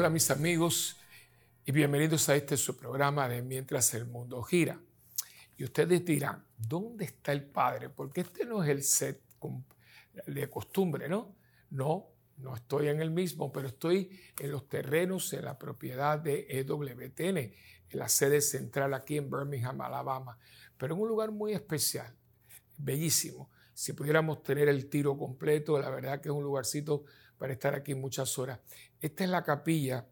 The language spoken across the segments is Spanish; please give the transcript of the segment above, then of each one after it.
Hola mis amigos y bienvenidos a este su programa de Mientras el mundo gira. Y ustedes dirán, ¿dónde está el Padre? Porque este no es el set de costumbre, ¿no? No, no estoy en el mismo, pero estoy en los terrenos, en la propiedad de EWTN, en la sede central aquí en Birmingham, Alabama, pero en un lugar muy especial, bellísimo. Si pudiéramos tener el tiro completo, la verdad que es un lugarcito para estar aquí muchas horas. Esta es la capilla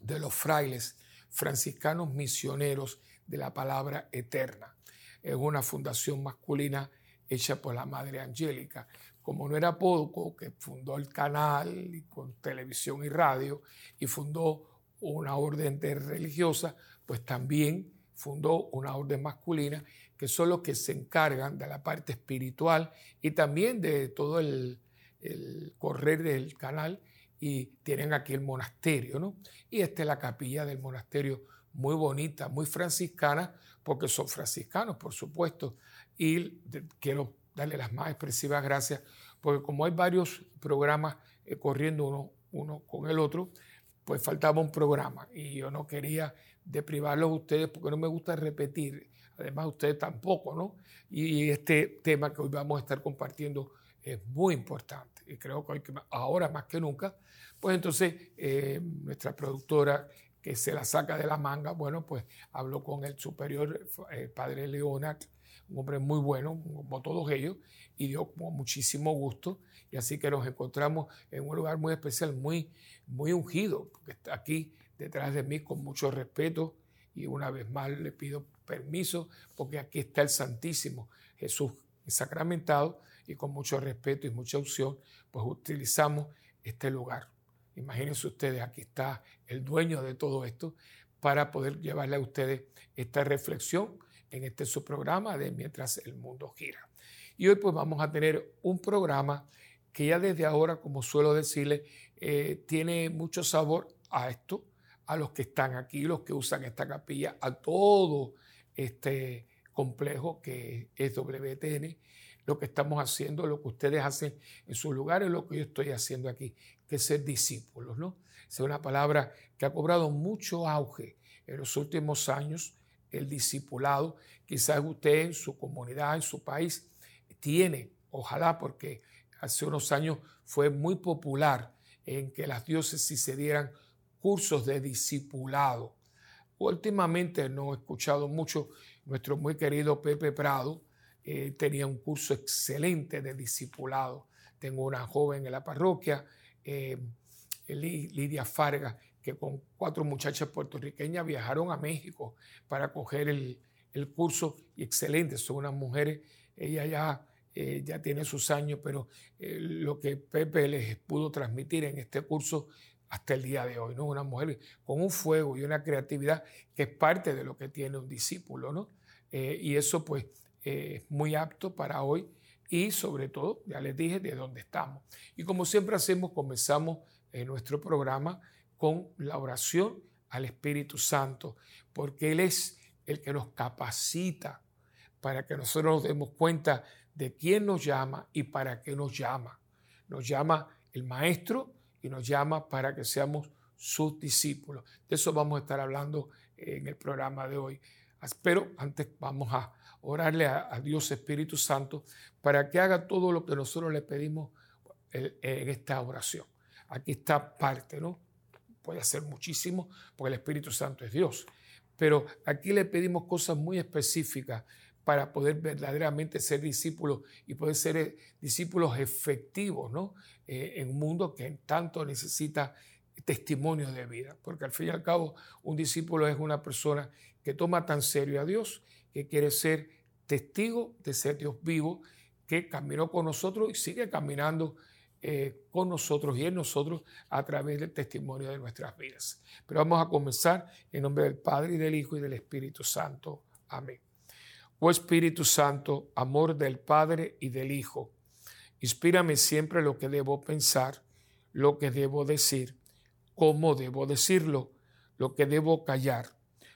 de los frailes franciscanos misioneros de la palabra eterna. Es una fundación masculina hecha por la Madre Angélica. Como no era poco, que fundó el canal con televisión y radio y fundó una orden religiosa, pues también fundó una orden masculina que son los que se encargan de la parte espiritual y también de todo el, el correr del canal y tienen aquí el monasterio, ¿no? Y esta es la capilla del monasterio, muy bonita, muy franciscana, porque son franciscanos, por supuesto. Y quiero darle las más expresivas gracias, porque como hay varios programas eh, corriendo uno, uno con el otro, pues faltaba un programa y yo no quería deprivarlos a ustedes porque no me gusta repetir, además ustedes tampoco, ¿no? Y este tema que hoy vamos a estar compartiendo es muy importante y creo que ahora más que nunca, pues entonces eh, nuestra productora que se la saca de la manga, bueno, pues habló con el superior eh, padre Leonard, un hombre muy bueno, como todos ellos, y dio muchísimo gusto. Y así que nos encontramos en un lugar muy especial, muy, muy ungido, está aquí detrás de mí con mucho respeto. Y una vez más le pido permiso, porque aquí está el Santísimo Jesús sacramentado, y con mucho respeto y mucha opción, pues utilizamos este lugar. Imagínense ustedes, aquí está el dueño de todo esto para poder llevarle a ustedes esta reflexión en este su programa de Mientras el mundo gira. Y hoy pues vamos a tener un programa que ya desde ahora, como suelo decirle, eh, tiene mucho sabor a esto, a los que están aquí, los que usan esta capilla, a todo este complejo que es WTN lo que estamos haciendo, lo que ustedes hacen en sus lugares, lo que yo estoy haciendo aquí, que es ser discípulos, ¿no? Es una palabra que ha cobrado mucho auge en los últimos años, el discipulado. Quizás usted en su comunidad, en su país, tiene, ojalá, porque hace unos años fue muy popular en que las diócesis se dieran cursos de discipulado. Últimamente no he escuchado mucho nuestro muy querido Pepe Prado, eh, tenía un curso excelente de discipulado. Tengo una joven en la parroquia, eh, Lidia Farga, que con cuatro muchachas puertorriqueñas viajaron a México para coger el, curso y excelente, son unas mujeres, ella ya, eh, ya tiene sus años, pero lo que Pepe les pudo transmitir en este curso hasta el día de hoy, ¿no? Una mujer con un fuego y una creatividad que es parte de lo que tiene un discípulo, ¿no? y eso pues eh, muy apto para hoy y sobre todo, ya les dije, de dónde estamos. Y como siempre hacemos, comenzamos en nuestro programa con la oración al Espíritu Santo, porque Él es el que nos capacita para que nosotros nos demos cuenta de quién nos llama y para qué nos llama. Nos llama el Maestro y nos llama para que seamos sus discípulos. De eso vamos a estar hablando en el programa de hoy. Pero antes vamos a orarle a, Dios Espíritu Santo para que haga todo lo que nosotros le pedimos en esta oración. Aquí está parte, ¿no? Puede hacer muchísimo porque el Espíritu Santo es Dios. Pero aquí le pedimos cosas muy específicas para poder verdaderamente ser discípulos y poder ser eh, discípulos efectivos, ¿no? Eh, en un mundo que tanto necesita testimonio de vida, porque al fin y al cabo un discípulo es una persona que toma tan serio a Dios que quiere ser testigo de ser Dios vivo, que caminó con nosotros y sigue caminando eh, con nosotros y en nosotros a través del testimonio de nuestras vidas. Pero vamos a comenzar en nombre del Padre y del Hijo y del Espíritu Santo. Amén. Oh Espíritu Santo, amor del Padre y del Hijo, inspírame siempre lo que debo pensar, lo que debo decir, cómo debo decirlo, lo que debo callar,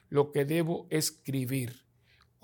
lo que debo escribir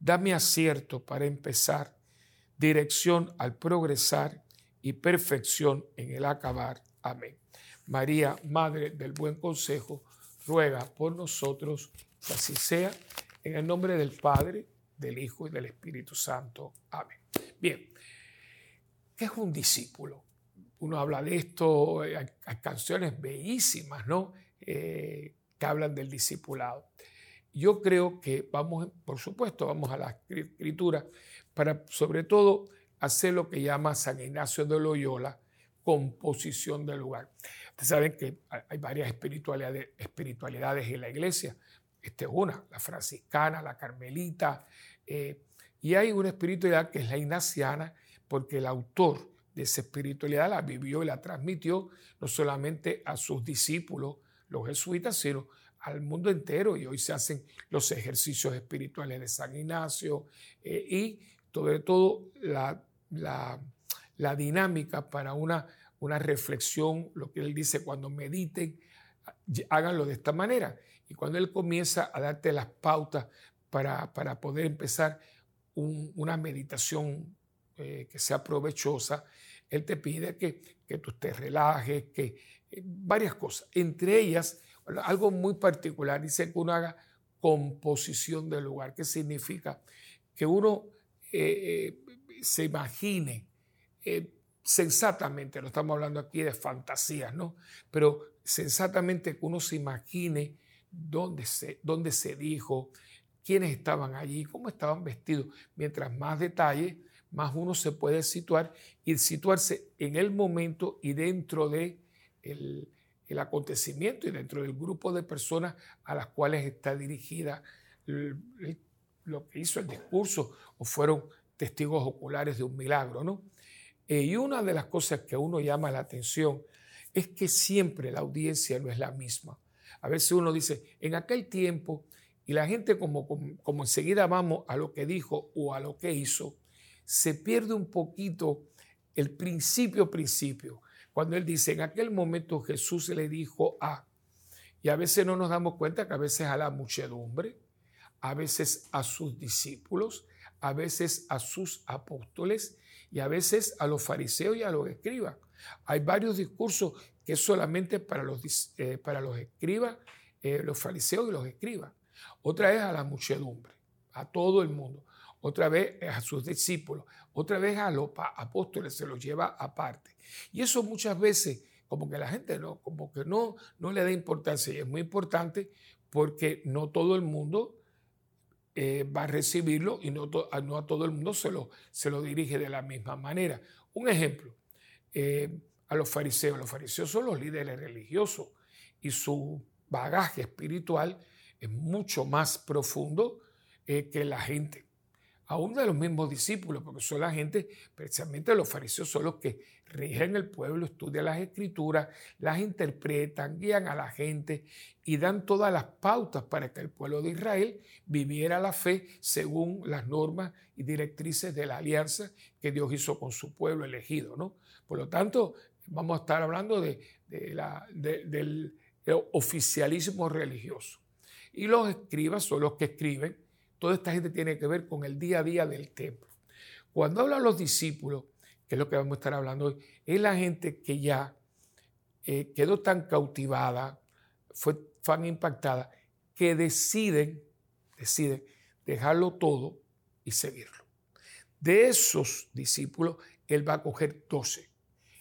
Dame acierto para empezar, dirección al progresar y perfección en el acabar. Amén. María, Madre del Buen Consejo, ruega por nosotros que así sea, en el nombre del Padre, del Hijo y del Espíritu Santo. Amén. Bien, ¿qué es un discípulo? Uno habla de esto, hay, canciones bellísimas, ¿no? Eh, que hablan del discipulado. Yo creo que vamos, por supuesto, vamos a la escritura para sobre todo hacer lo que llama San Ignacio de Loyola, composición del lugar. Ustedes saben que hay varias espiritualidades, espiritualidades en la iglesia. Esta es una, la franciscana, la carmelita, eh, y hay una espiritualidad que es la ignaciana, porque el autor de esa espiritualidad la vivió y la transmitió no solamente a sus discípulos, los jesuitas, sino al mundo entero. Y hoy se hacen los ejercicios espirituales de San Ignacio eh, y sobre todo la, la, dinámica para una, una reflexión, lo que él dice, cuando mediten, háganlo de esta manera. Y cuando él comienza a darte las pautas para, para poder empezar una meditación eh, que sea provechosa, él te pide que, que tú te relajes, que eh, varias cosas. Entre ellas, algo muy particular, dice que uno haga composición del lugar. ¿Qué significa? Que uno eh, se imagine sensatamente, no estamos hablando aquí de fantasías, ¿no? Pero sensatamente que uno se imagine dónde se, dónde se dijo, quiénes estaban allí, cómo estaban vestidos. Mientras más detalle, más uno se puede situar y situarse en el momento y dentro de acontecimiento y dentro del grupo de personas a las cuales está dirigida lo que hizo el discurso o fueron testigos oculares de un milagro, ¿no? Eh, y una de las cosas que uno llama la atención es que siempre la audiencia no es la misma. A veces uno dice, en aquel tiempo, y la gente como, como, enseguida vamos a lo que dijo o a lo que hizo, se pierde un poquito el principio, principio. Cuando él dice, en aquel momento Jesús le dijo a, y a veces no nos damos cuenta que a veces a la muchedumbre, a veces a sus discípulos, a veces a sus apóstoles y a veces a los fariseos y a los escribas. Hay varios discursos que es solamente para los, eh, para los escribas, eh, los fariseos y los escribas. Otra vez a la muchedumbre, a todo el mundo. Otra vez a sus discípulos. Otra vez a los apóstoles, se los lleva aparte. Y eso muchas veces, como que la gente no, como que no, no le da importancia. Y es muy importante porque no todo el mundo eh, va a recibirlo y no, a todo el mundo se lo, se lo dirige de la misma manera. Un ejemplo, a los fariseos. Los fariseos son los líderes religiosos y su bagaje espiritual es mucho más profundo eh, que la gente. Aún de los mismos discípulos, porque son la gente, precisamente los fariseos son los que rigen el pueblo, estudian las escrituras, las interpretan, guían a la gente y dan todas las pautas para que el pueblo de Israel viviera la fe según las normas y directrices de la alianza que Dios hizo con su pueblo elegido. ¿no? Por lo tanto, vamos a estar hablando de, del oficialismo religioso. Y los escribas son los que escriben. Toda esta gente tiene que ver con el día a día del templo. Cuando hablan los discípulos, que es lo que vamos a estar hablando hoy, es la gente que ya eh, quedó tan cautivada, fue tan impactada, que deciden, deciden dejarlo todo y seguirlo. De esos discípulos, él va a coger doce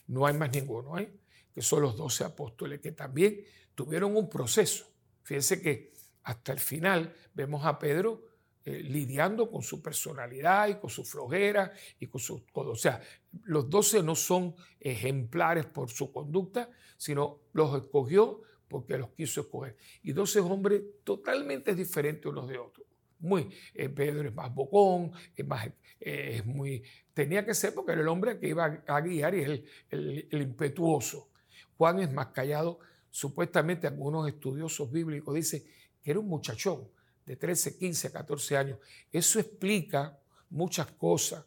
no hay más ninguno, ¿eh? que son los doce apóstoles que también tuvieron un proceso. Fíjense que hasta el final vemos a Pedro eh, lidiando con su personalidad y con su flojera y con su... O sea, los doce no son ejemplares por su conducta, sino los escogió porque los quiso escoger. Y doce hombres totalmente diferentes unos de otros. Muy, eh, Pedro es más bocón, es más, es muy, tenía que ser porque era el hombre que iba a guiar y es el, impetuoso. Juan es más callado, supuestamente algunos estudiosos bíblicos dicen que era un muchachón de 13, 15, 14 años. Eso explica muchas cosas.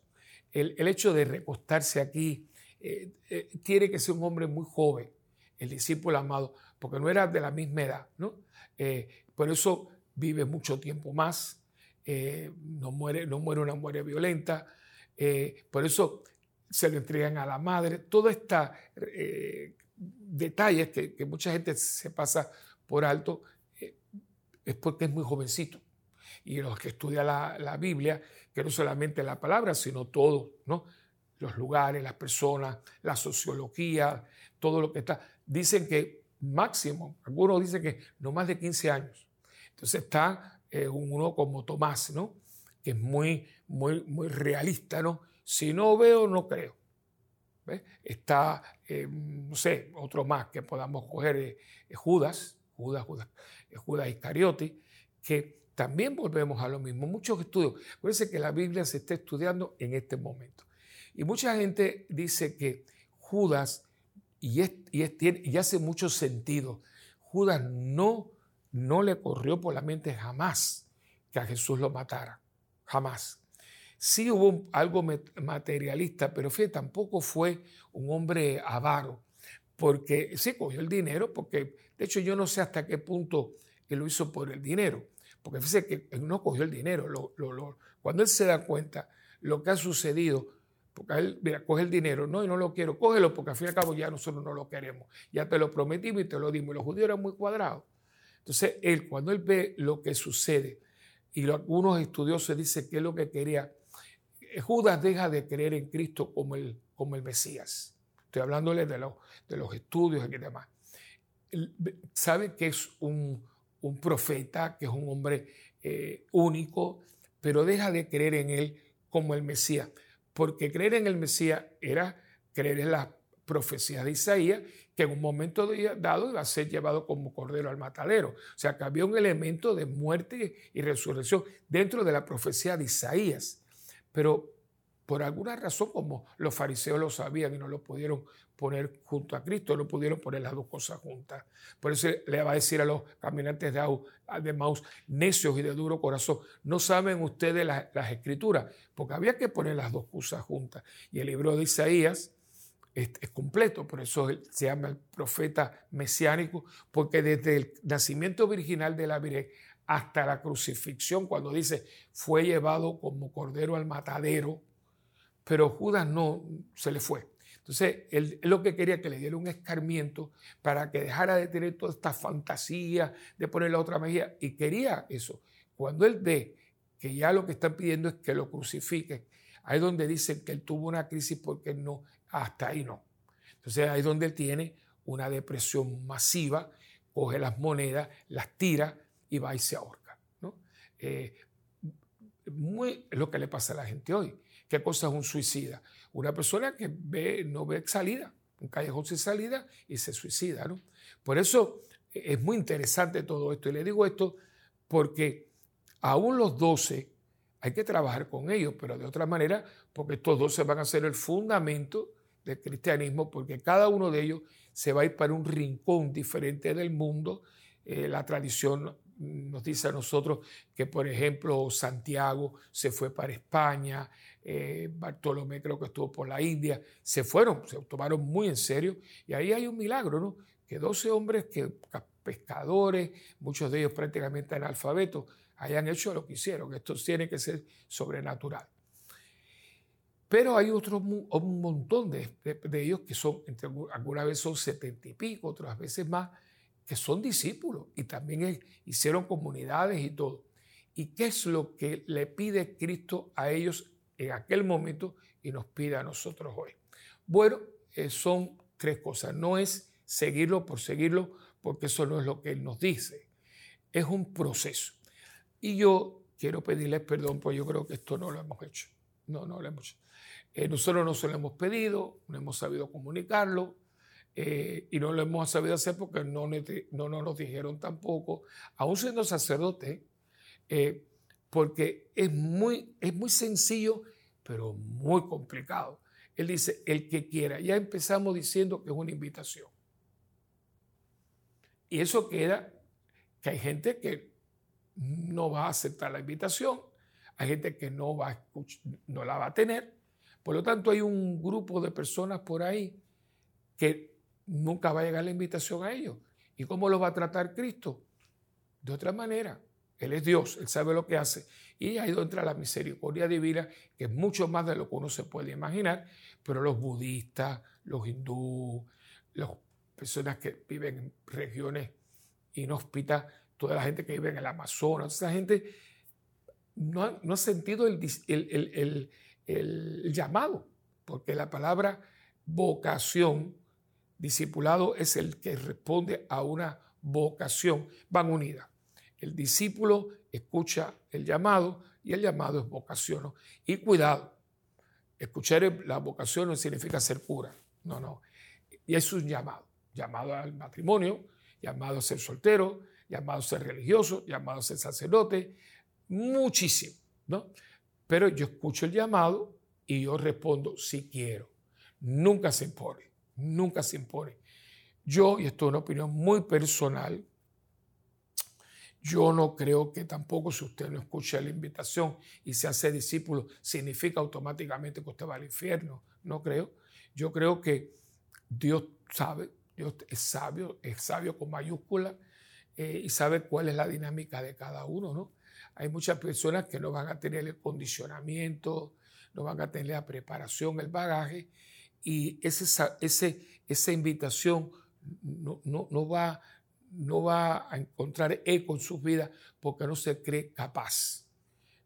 El, hecho de recostarse aquí eh, eh, quiere que sea un hombre muy joven, el discípulo amado, porque no era de la misma edad, ¿no? Eh, por eso vive mucho tiempo más, no, muere, no muere una muerte violenta, por eso se le entregan a la madre, todos estos detalles que, mucha gente se pasa por alto, es porque es muy jovencito. Y los que estudian la, la Biblia, que no solamente la palabra, sino todo, ¿no? los lugares, las personas, la sociología, todo lo que está. Dicen que máximo, algunos dicen que no más de 15 años. Entonces está eh, uno como Tomás, ¿no? que es muy, muy, muy realista, ¿no? Si no veo, no creo. Está, eh, no sé, otro más que podamos coger, eh, Judas, Judas, Judas, Judas Iscariote, que también volvemos a lo mismo. Muchos estudios. Acuérdense que la Biblia se está estudiando en este momento. Y mucha gente dice que Judas, y, y, hace mucho sentido, Judas no, no le corrió por la mente jamás que a Jesús lo matara. Jamás. Sí hubo algo materialista, pero fíjate, tampoco fue un hombre avaro, porque sí cogió el dinero, porque de hecho yo no sé hasta qué punto él lo hizo por el dinero, porque fíjese que él no cogió el dinero. cuando él se da cuenta lo que ha sucedido, porque él, mira, coge el dinero, no, y no lo quiero, cógelo, porque al fin y al cabo ya nosotros no lo queremos. Ya te lo prometimos y te lo dimos. Y los judíos eran muy cuadrados. Entonces, él, cuando él ve lo que sucede, y algunos estudiosos dicen que es lo que quería, eh, Judas deja de creer en Cristo como el, como el Mesías. Estoy hablándole de, de los estudios y demás. Sabe que es un, profeta, que es un hombre eh, único, pero deja de creer en él como el Mesías porque creer en el Mesías era creer en las profecías de Isaías, que en un momento dado iba a ser llevado como cordero al matadero. O sea, que había un elemento de muerte y resurrección dentro de la profecía de Isaías. Pero por alguna razón, como los fariseos lo sabían y no lo pudieron poner junto a Cristo, no pudieron poner las dos cosas juntas. Por eso le va a decir a los caminantes de, Maus, necios y de duro corazón, no saben ustedes las escrituras, porque había que poner las dos cosas juntas. Y el libro de Isaías es, completo, por eso se llama el profeta mesiánico, porque desde el nacimiento virginal de la Virgen hasta la crucifixión, cuando dice fue llevado como cordero al matadero, pero Judas no se le fue. Entonces, él, lo que quería que le diera un escarmiento para que dejara de tener toda esta fantasía de poner la otra mejilla. Y quería eso. Cuando él ve que ya lo que están pidiendo es que lo crucifiquen, ahí es donde dicen que él tuvo una crisis porque no, hasta ahí no. Entonces, ahí es donde él tiene una depresión masiva, coge las monedas, las tira y va y se ahorca. ¿no? Eh, muy, lo que le pasa a la gente hoy. ¿Qué cosa es un suicida? Una persona que ve, no ve salida, un callejón sin salida y se suicida. ¿no? Por eso es muy interesante todo esto. Y le digo esto porque aún los doce hay que trabajar con ellos, pero de otra manera, porque estos doce van a ser el fundamento del cristianismo, porque cada uno de ellos se va a ir para un rincón diferente del mundo. Eh, la tradición nos dice a nosotros que, por ejemplo, Santiago se fue para España, eh, Bartolomé creo que estuvo por la India, se fueron, se tomaron muy en serio y ahí hay un milagro, ¿no? Que 12 hombres, que pescadores, muchos de ellos prácticamente analfabetos, hayan hecho lo que hicieron. Esto tiene que ser sobrenatural. Pero hay otros, un montón de, ellos que son, entre, algunas veces son setenta y pico, otras veces más, que son discípulos y también hicieron comunidades y todo. ¿Y qué es lo que le pide Cristo a ellos en aquel momento y nos pide a nosotros hoy? Bueno, eh, son tres cosas. No es seguirlo por seguirlo, porque eso no es lo que Él nos dice. Es un proceso. Y yo quiero pedirles perdón, porque yo creo que esto no lo hemos hecho. No, no lo hemos hecho. Eh, nosotros no se lo hemos pedido, no hemos sabido comunicarlo, eh, y no lo hemos sabido hacer porque no, no, nos dijeron tampoco, aún siendo sacerdote, eh, porque es muy, es muy sencillo, pero muy complicado. Él dice, el que quiera. Ya empezamos diciendo que es una invitación. Y eso queda que hay gente que no va a aceptar la invitación, hay gente que no, va no la va a tener. Por lo tanto, hay un grupo de personas por ahí que nunca va a llegar la invitación a ellos. ¿Y cómo lo va a tratar Cristo? De otra manera. Él es Dios, Él sabe lo que hace. Y ahí entra la misericordia divina, que es mucho más de lo que uno se puede imaginar. Pero los budistas, los hindúes, las personas que viven en regiones inhóspitas, toda la gente que vive en el Amazonas, esa gente no ha, sentido el, el llamado, porque la palabra vocación, discipulado, es el que responde a una vocación, van unidas. El discípulo escucha el llamado y el llamado es vocación. Y cuidado, escuchar la vocación no significa ser cura, no, no. Y es un llamado, llamado al matrimonio, llamado a ser soltero, llamado a ser religioso, llamado a ser sacerdote, muchísimo, ¿no? Pero yo escucho el llamado y yo respondo si quiero. Nunca se impone, nunca se impone. Yo, y esto es una opinión muy personal, yo no creo que tampoco si usted no escucha la invitación y se hace discípulo, significa automáticamente que usted va al infierno. No creo. Yo creo que Dios sabe, Dios es sabio, es sabio con mayúscula eh, y sabe cuál es la dinámica de cada uno. ¿no? Hay muchas personas que no van a tener el condicionamiento, no van a tener la preparación, el bagaje y ese, ese, esa invitación no, no, no va no va a encontrar eco en sus vidas porque no se cree capaz.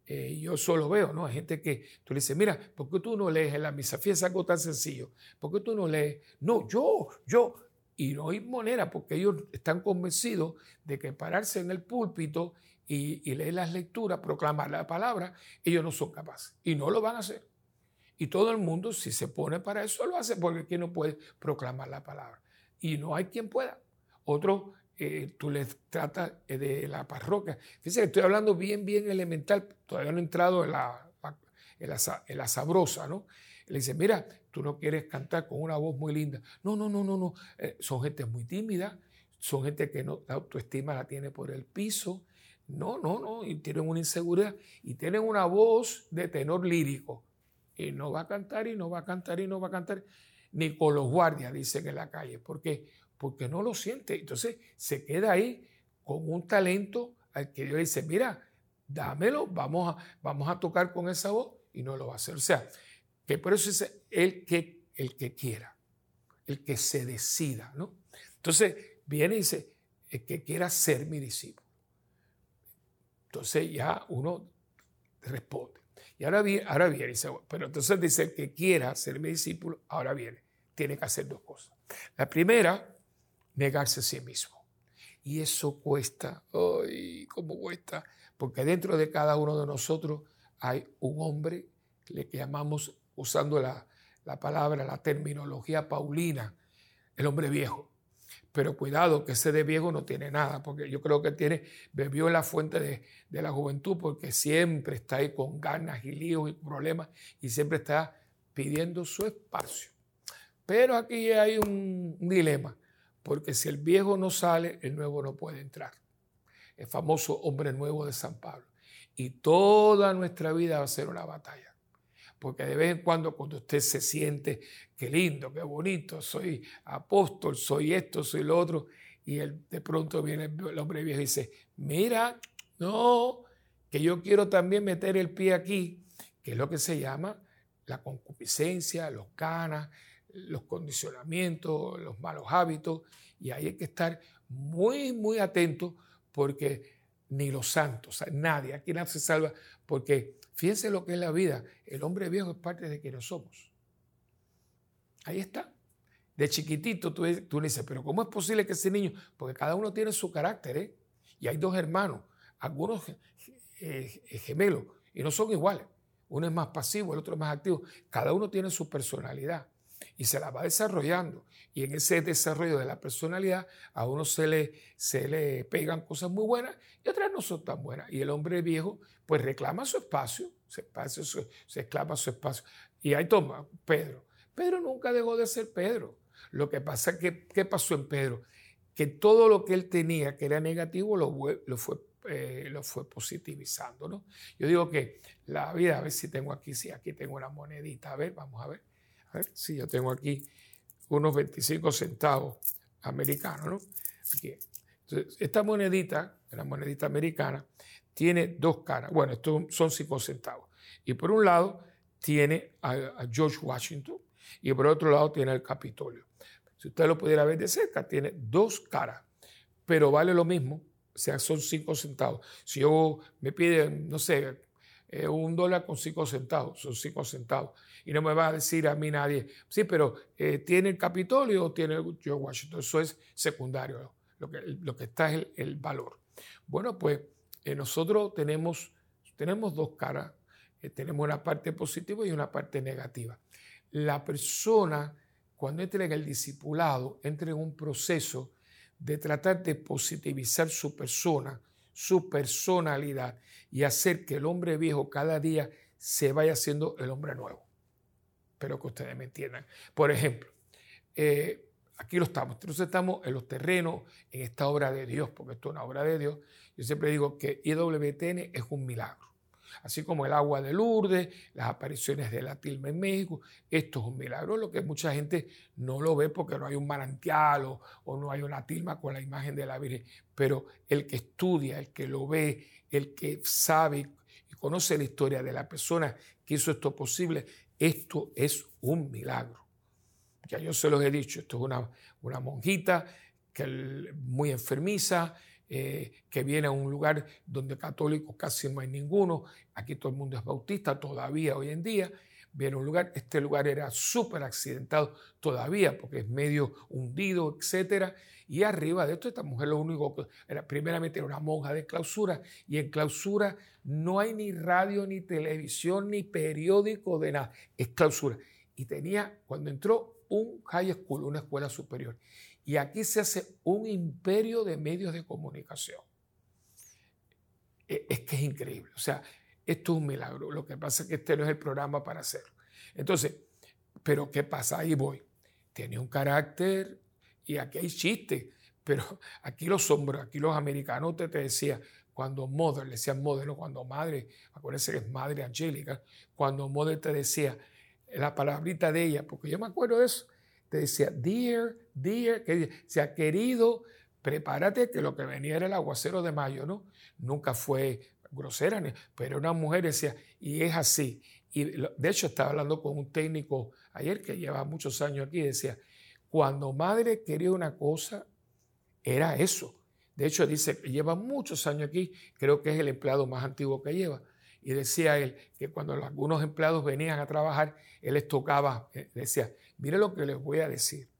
Eh, yo solo veo, ¿no? Hay gente que tú le dices, mira, ¿por qué tú no lees en la misa? Fíjate, algo tan sencillo. ¿Por qué tú no lees? No, yo, yo. Y no hay manera porque ellos están convencidos de que pararse en el púlpito y, y leer las lecturas, proclamar la palabra, ellos no son capaces. Y no lo van a hacer. Y todo el mundo, si se pone para eso, lo hace porque ¿quién no puede proclamar la palabra? Y no hay quien pueda. Otro eh, tú les tratas eh, de la parroquia. Fíjense que estoy hablando bien, bien elemental, todavía no he entrado en la, en la, sabrosa, ¿no? Le dice, mira, tú no quieres cantar con una voz muy linda. No, no, no, no, no. Eh, son gente muy tímida, son gente que no, la autoestima la tiene por el piso. No, no, no, y tienen una inseguridad y tienen una voz de tenor lírico. Y no va a cantar y no va a cantar y no va a cantar, ni con los guardias, dicen en la calle. porque porque no lo siente. Entonces se queda ahí con un talento al que Dios dice, mira, dámelo, vamos a, vamos a tocar con esa voz y no lo va a hacer. O sea, que por eso es el que, el que quiera, el que se decida, ¿no? Entonces viene y dice, el que quiera ser mi discípulo. Entonces ya uno responde. Y ahora viene, ahora viene, pero entonces dice, que quiera ser mi discípulo, ahora viene, tiene que hacer dos cosas. La primera negarse a sí mismo. Y eso cuesta, ¡ay, cómo cuesta! Porque dentro de cada uno de nosotros hay un hombre que le llamamos, usando la, la palabra, la terminología paulina, el hombre viejo. Pero cuidado, que ese de viejo no tiene nada, porque yo creo que tiene, bebió la fuente de, de, la juventud, porque siempre está ahí con ganas y líos y problemas, y siempre está pidiendo su espacio. Pero aquí hay un dilema porque si el viejo no sale, el nuevo no puede entrar. El famoso hombre nuevo de San Pablo. Y toda nuestra vida va a ser una batalla. Porque de vez en cuando, cuando usted se siente, qué lindo, qué bonito, soy apóstol, soy esto, soy lo otro, y él, de pronto viene el hombre viejo y dice, mira, no, que yo quiero también meter el pie aquí, que es lo que se llama la concupiscencia, los canas, los condicionamientos, los malos hábitos, y ahí hay que estar muy, muy atento porque ni los santos, nadie, aquí nadie se salva, porque fíjense lo que es la vida, el hombre viejo es parte de quienes somos. Ahí está. De chiquitito tú, le dices, pero ¿cómo es posible que ese niño? Porque cada uno tiene su carácter, ¿eh? Y hay dos hermanos, algunos eh, gemelos, y no son iguales. Uno es más pasivo, el otro es más activo. Cada uno tiene su personalidad y se la va desarrollando. Y en ese desarrollo de la personalidad a uno se le, se le pegan cosas muy buenas y otras no son tan buenas. Y el hombre viejo pues reclama su espacio, se, espacio, se, exclama su espacio. Y ahí toma Pedro. Pedro nunca dejó de ser Pedro. Lo que pasa que, ¿qué pasó en Pedro? que todo lo que él tenía que era negativo lo, fue, eh, lo fue positivizando. ¿no? Yo digo que la vida, a ver si tengo aquí, si aquí tengo una monedita, a ver, vamos a ver, a ver, si yo tengo aquí unos 25 centavos americanos, ¿no? Aquí. Entonces, esta monedita, la monedita americana, tiene dos caras. Bueno, estos son 5 centavos. Y por un lado tiene a, George Washington y por otro lado tiene el Capitolio. Si usted lo pudiera ver de cerca, tiene dos caras, pero vale lo mismo, o sea, son 5 centavos. Si yo me piden, no sé, eh, un dólar con 5 centavos, son 5 centavos. Y no me va a decir a mí nadie, sí, pero eh, ¿tiene el Capitolio o tiene George Washington? Eso es secundario, lo que, lo que está es el valor. Bueno, pues eh, nosotros tenemos, tenemos dos caras, tenemos una parte positiva y una parte negativa. La persona, cuando entra en el discipulado, entra en un proceso de tratar de positivizar su persona, su personalidad y hacer que el hombre viejo cada día se vaya haciendo el hombre nuevo. Espero que ustedes me entiendan. Por ejemplo, eh, aquí lo estamos. Entonces estamos en los terrenos, en esta obra de Dios, porque esto es una obra de Dios. Yo siempre digo que IWTN es un milagro. Así como el agua de Lourdes, las apariciones de la tilma en México, esto es un milagro, lo que mucha gente no lo ve porque no hay un manantial o, no hay una tilma con la imagen de la Virgen. Pero el que estudia, el que lo ve, el que sabe y conoce la historia de la persona que hizo esto posible, esto es un milagro. Ya yo se los he dicho, esto es una monjita que muy enfermiza, eh, que viene a un lugar donde católicos casi no hay ninguno, aquí todo el mundo es bautista todavía hoy en día, viene a un lugar, este lugar era súper accidentado todavía porque es medio hundido, etcétera, y arriba de esto esta mujer lo único que era primeramente era una monja de clausura y en clausura no hay ni radio ni televisión ni periódico de nada, es clausura. Y tenía cuando entró un high school, una escuela superior. Y aquí se hace un imperio de medios de comunicación. E, es que es increíble. O sea, esto es un milagro. Lo que pasa es que este no es el programa para hacerlo. Entonces, pero ¿qué pasa? Ahí voy. Tiene un carácter y aquí hay chiste. Pero aquí los hombres, aquí los americanos te, te decía, cuando Mother, le decían Mother, no cuando Madre, acuérdense que es Madre Angélica, cuando Mother te decía, la palabrita de ella, porque yo me acuerdo de eso, te decía, dear, dear, que se ha querido, prepárate que lo que venía era el aguacero de mayo, ¿no? Nunca fue grosera, pero una mujer decía, y es así. Y de hecho estaba hablando con un técnico ayer que lleva muchos años aquí decía, cuando madre quería una cosa, era eso. De hecho, dice lleva muchos años aquí, creo que es el empleado más antiguo que lleva. Y decía él que cuando algunos empleados venían a trabajar, él les tocaba, eh, decía, mire lo que les voy a decir.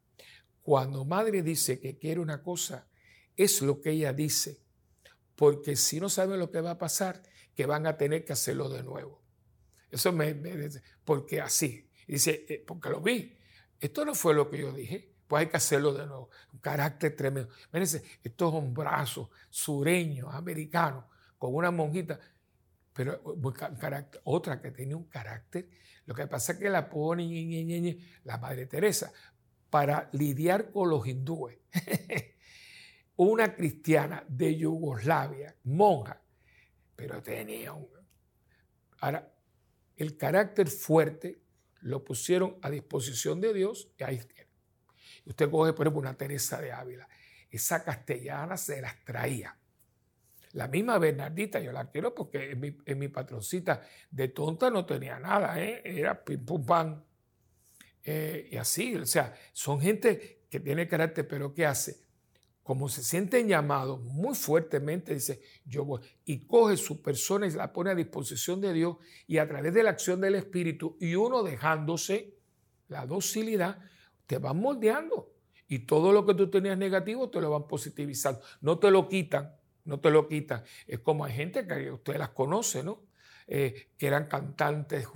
Cuando madre dice que quiere una cosa, es lo que ella dice. Porque si no saben lo que va a pasar, que van a tener que hacerlo de nuevo. Eso me, dice, porque así. dice, eh, porque lo vi. Esto no fue lo que yo dije. Pues hay que hacerlo de nuevo. Un carácter tremendo. Fíjense, estos hombrazos sureños, americanos, con una monjita pero carácter, otra que tiene un carácter, lo que pasa es que la pone la Madre Teresa para lidiar con los hindúes. Una cristiana de Yugoslavia, monja, pero tenía un... Ahora, el carácter fuerte lo pusieron a disposición de Dios y ahí tiene. Usted coge, por ejemplo, una Teresa de Ávila. Esa castellana se las traía la misma Bernardita, yo la quiero porque es mi, patroncita. De tonta no tenía nada, ¿eh? era pim pum pam. Eh, y así, o sea, son gente que tiene carácter, pero ¿qué hace? Como se sienten llamados muy fuertemente, dice, yo voy, y coge su persona y la pone a disposición de Dios y a través de la acción del Espíritu y uno dejándose la docilidad, te van moldeando. Y todo lo que tú tenías negativo te lo van positivizando. No te lo quitan, no te lo quitan. Es como hay gente que usted las conoce, ¿no? Eh, que eran cantantes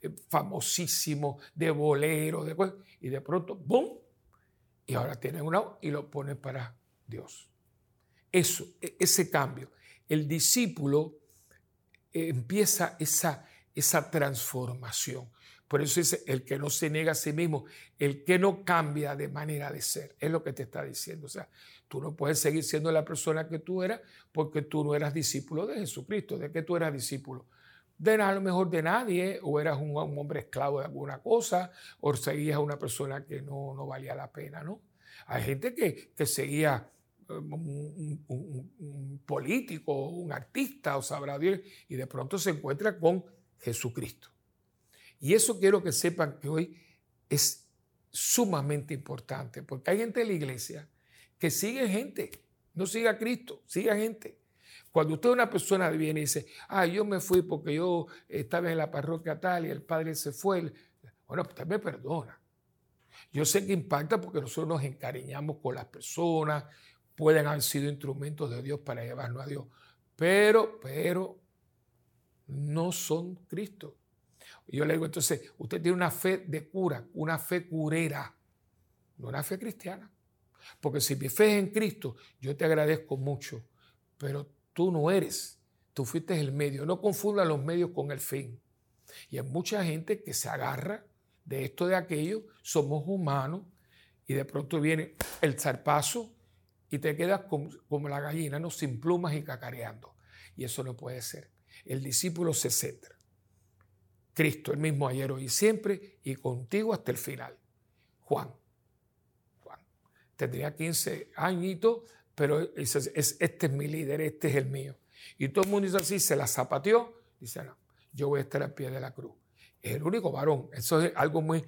eh, famosísimos de bolero, de, y de pronto, ¡bum! Y ahora tienen una y lo ponen para Dios. Eso, e, ese cambio. El discípulo eh, empieza esa, esa transformación. Por eso dice, el que no se niega a sí mismo, el que no cambia de manera de ser, es lo que te está diciendo. O sea, tú no puedes seguir siendo la persona que tú eras porque tú no eras discípulo de Jesucristo. ¿De qué tú eras discípulo? De a lo mejor de nadie, o eras un, hombre esclavo de alguna cosa, o seguías a una persona que no, no valía la pena, ¿no? Hay gente que, que seguía um, un, político, un artista, o sabrá Dios, y de pronto se encuentra con Jesucristo. Y eso quiero que sepan que hoy es sumamente importante, porque hay gente en la iglesia que sigue gente, no sigue a Cristo, sigue a gente. Cuando usted una persona viene y dice, ah, yo me fui porque yo estaba en la parroquia tal y el padre se fue, bueno, usted me perdona. Yo sé que impacta porque nosotros nos encariñamos con las personas, pueden haber sido instrumentos de Dios para llevarnos a Dios, pero, pero, no son Cristo. Yo le digo, entonces, usted tiene una fe de cura, una fe curera, no una fe cristiana. Porque si mi fe es en Cristo, yo te agradezco mucho, pero tú no eres, tú fuiste el medio. No confunda los medios con el fin. Y hay mucha gente que se agarra de esto, de aquello, somos humanos, y de pronto viene el zarpazo y te quedas como, como la gallina, ¿no? sin plumas y cacareando. Y eso no puede ser. El discípulo se centra. Cristo, el mismo ayer, hoy y siempre, y contigo hasta el final. Juan. Juan. Tendría 15 añitos, pero es, este es mi líder, este es el mío. Y todo el mundo dice así, se la zapateó, dice, no, yo voy a estar al pie de la cruz. Es el único varón. Eso es algo muy...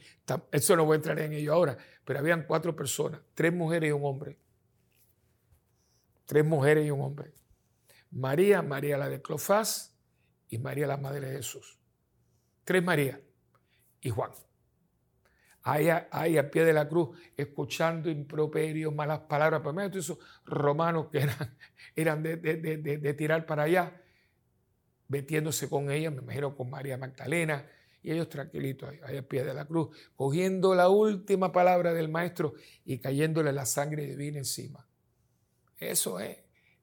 Eso no voy a entrar en ello ahora, pero habían cuatro personas, tres mujeres y un hombre. Tres mujeres y un hombre. María, María la de Clofás y María la madre de Jesús tres María y Juan. Ahí, ahí a pie de la cruz, escuchando improperios, malas palabras, medio de esos romanos que eran, eran de, tirar para allá, metiéndose con ella, me imagino con María Magdalena, y ellos tranquilitos ahí, ahí, a pie de la cruz, cogiendo la última palabra del maestro y cayéndole la sangre divina encima. Eso es,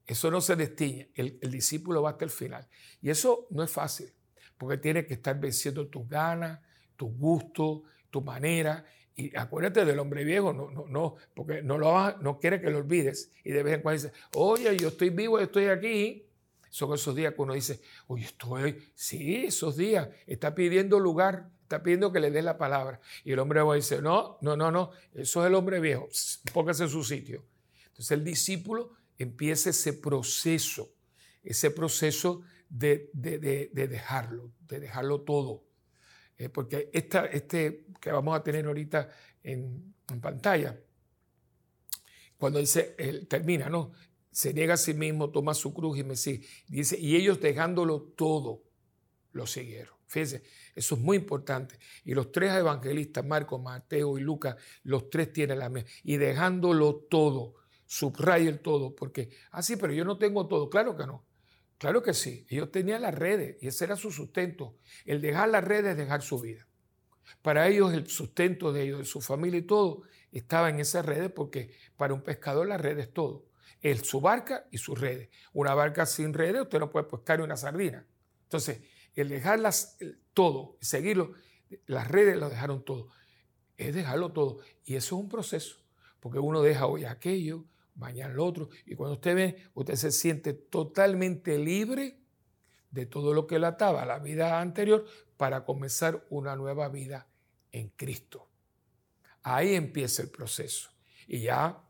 eso no se destiñe, el, el discípulo va hasta el final. Y eso no es fácil porque tienes que estar venciendo tus ganas, tus gustos, tu manera. Y acuérdate del hombre viejo, no, no, no, porque no, lo, no quiere que lo olvides. Y de vez en cuando dice, oye, yo estoy vivo, estoy aquí. Son esos días que uno dice, oye, estoy, sí, esos días, está pidiendo lugar, está pidiendo que le dé la palabra. Y el hombre viejo dice, no, no, no, no, eso es el hombre viejo, póngase en su sitio. Entonces el discípulo empieza ese proceso, ese proceso de, dejarlo, de dejarlo todo. Eh, porque esta, este que vamos a tener ahorita en, pantalla, cuando dice, él termina, ¿no? Se niega a sí mismo, toma su cruz y me sigue. Dice, y ellos dejándolo todo, lo siguieron. Fíjense, eso es muy importante. Y los tres evangelistas, Marcos, Mateo y Lucas, los tres tienen la misma. Y dejándolo todo, subraya el todo, porque, ah, sí, pero yo no tengo todo. Claro que no. Claro que sí, ellos tenían las redes y ese era su sustento. El dejar las redes es dejar su vida. Para ellos el sustento de ellos, de su familia y todo, estaba en esas redes porque para un pescador la red es todo. El, su barca y sus redes. Una barca sin redes usted no puede pescar una sardina. Entonces, el dejarlas todo, seguirlo, las redes lo dejaron todo. Es dejarlo todo. Y eso es un proceso, porque uno deja hoy aquello, mañana el otro. Y cuando usted ve, usted se siente totalmente libre de todo lo que le ataba la vida anterior para comenzar una nueva vida en Cristo. Ahí empieza el proceso. Y ya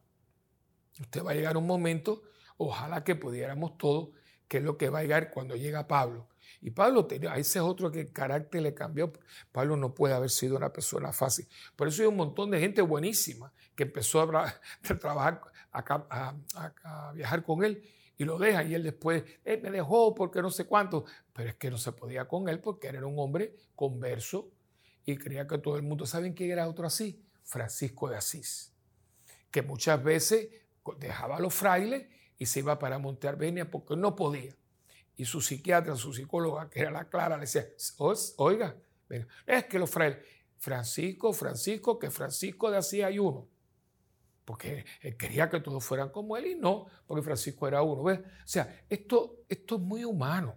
usted va a llegar un momento, ojalá que pudiéramos todos, que es lo que va a llegar cuando llega Pablo. Y Pablo tenía, ese es otro que el carácter le cambió. Pablo no puede haber sido una persona fácil. Por eso hay un montón de gente buenísima que empezó a, trabajar, a, viajar con él y lo deja. Y él después, él me dejó porque no sé cuánto. Pero es que no se podía con él porque era un hombre converso y creía que todo el mundo. ¿Saben quién era otro así? Francisco de Asís. Que muchas veces dejaba a los frailes y se iba para Monte Arbenia porque no podía. Y su psiquiatra, su psicóloga, que era la Clara, le decía, oiga, es que los frailes, Francisco, Francisco, que Francisco de Asís hay uno porque él quería que todos fueran como él y no, porque Francisco era uno. O sea, esto, esto es muy humano,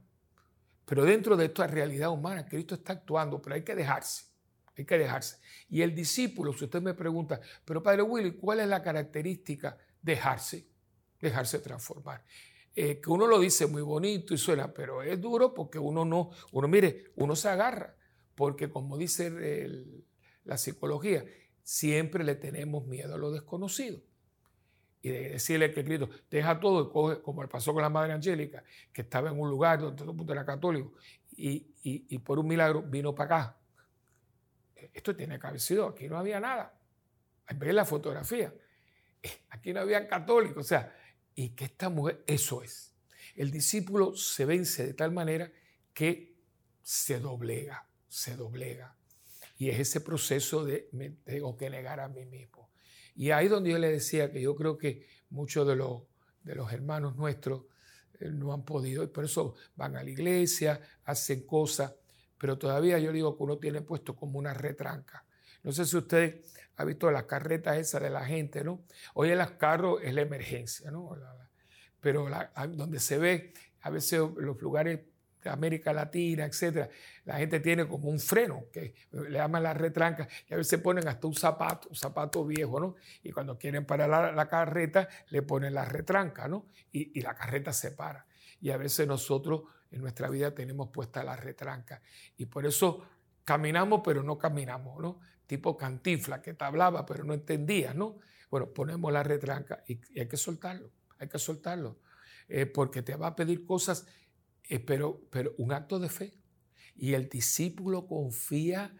pero dentro de esta realidad humana, Cristo está actuando, pero hay que dejarse. hay que dejarse. Y el discípulo, si usted me pregunta, pero Padre Willy, ¿cuál es la característica? Dejarse, dejarse transformar. Eh, que uno lo dice muy bonito y suena, pero es duro porque uno no, uno mire, uno se agarra, porque como dice la psicología, siempre le tenemos miedo a lo desconocido. Y de decirle que Cristo deja todo y coge, como pasó con la Madre Angélica, que estaba en un lugar donde todo el mundo era católico, y, y por un milagro vino para acá. Esto tiene que haber sido, aquí no había nada. Ver la fotografía. Eh, aquí no había católicos. O sea, y que esta mujer, eso es. El discípulo se vence de tal manera que se doblega, se doblega. Y es ese proceso de me tengo que negar a mí mismo. Y ahí donde yo le decía que yo creo que muchos de los, de los hermanos nuestros eh, no han podido, y por eso van a la iglesia, hacen cosas, pero todavía yo digo que uno tiene puesto como una retranca. No sé si usted ha visto las carretas esas de la gente, ¿no? Hoy en los carros es la emergencia, ¿no? pero donde se ve a veces los lugares América Latina, etcétera, la gente tiene como un freno que le llaman la retranca y a veces ponen hasta un zapato, un zapato viejo, ¿no? Y cuando quieren parar la, carreta le ponen la retranca, ¿no? Y, y la carreta se para. Y a veces nosotros en nuestra vida tenemos puesta la retranca y por eso caminamos pero no caminamos, ¿no? tipo cantifla que te hablaba pero no entendías, ¿no? Bueno, ponemos la retranca y, hay que soltarlo, hay que soltarlo, eh, porque te va a pedir cosas, eh, pero, pero un acto de fe. Y el discípulo confía,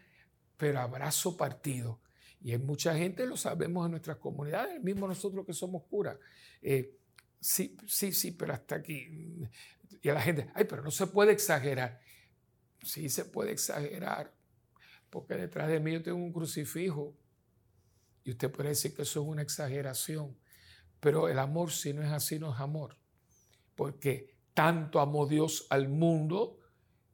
pero abrazo partido. Y hay mucha gente, lo sabemos en nuestras comunidades, mismo nosotros que somos curas. Eh, sí, sí, sí, pero hasta aquí. Y a la gente, ay, pero no se puede exagerar. Sí se puede exagerar, porque detrás de mí yo tengo un crucifijo. Y usted puede decir que eso es una exageración. Pero el amor, si no es así, no es amor. Porque tanto amó Dios al mundo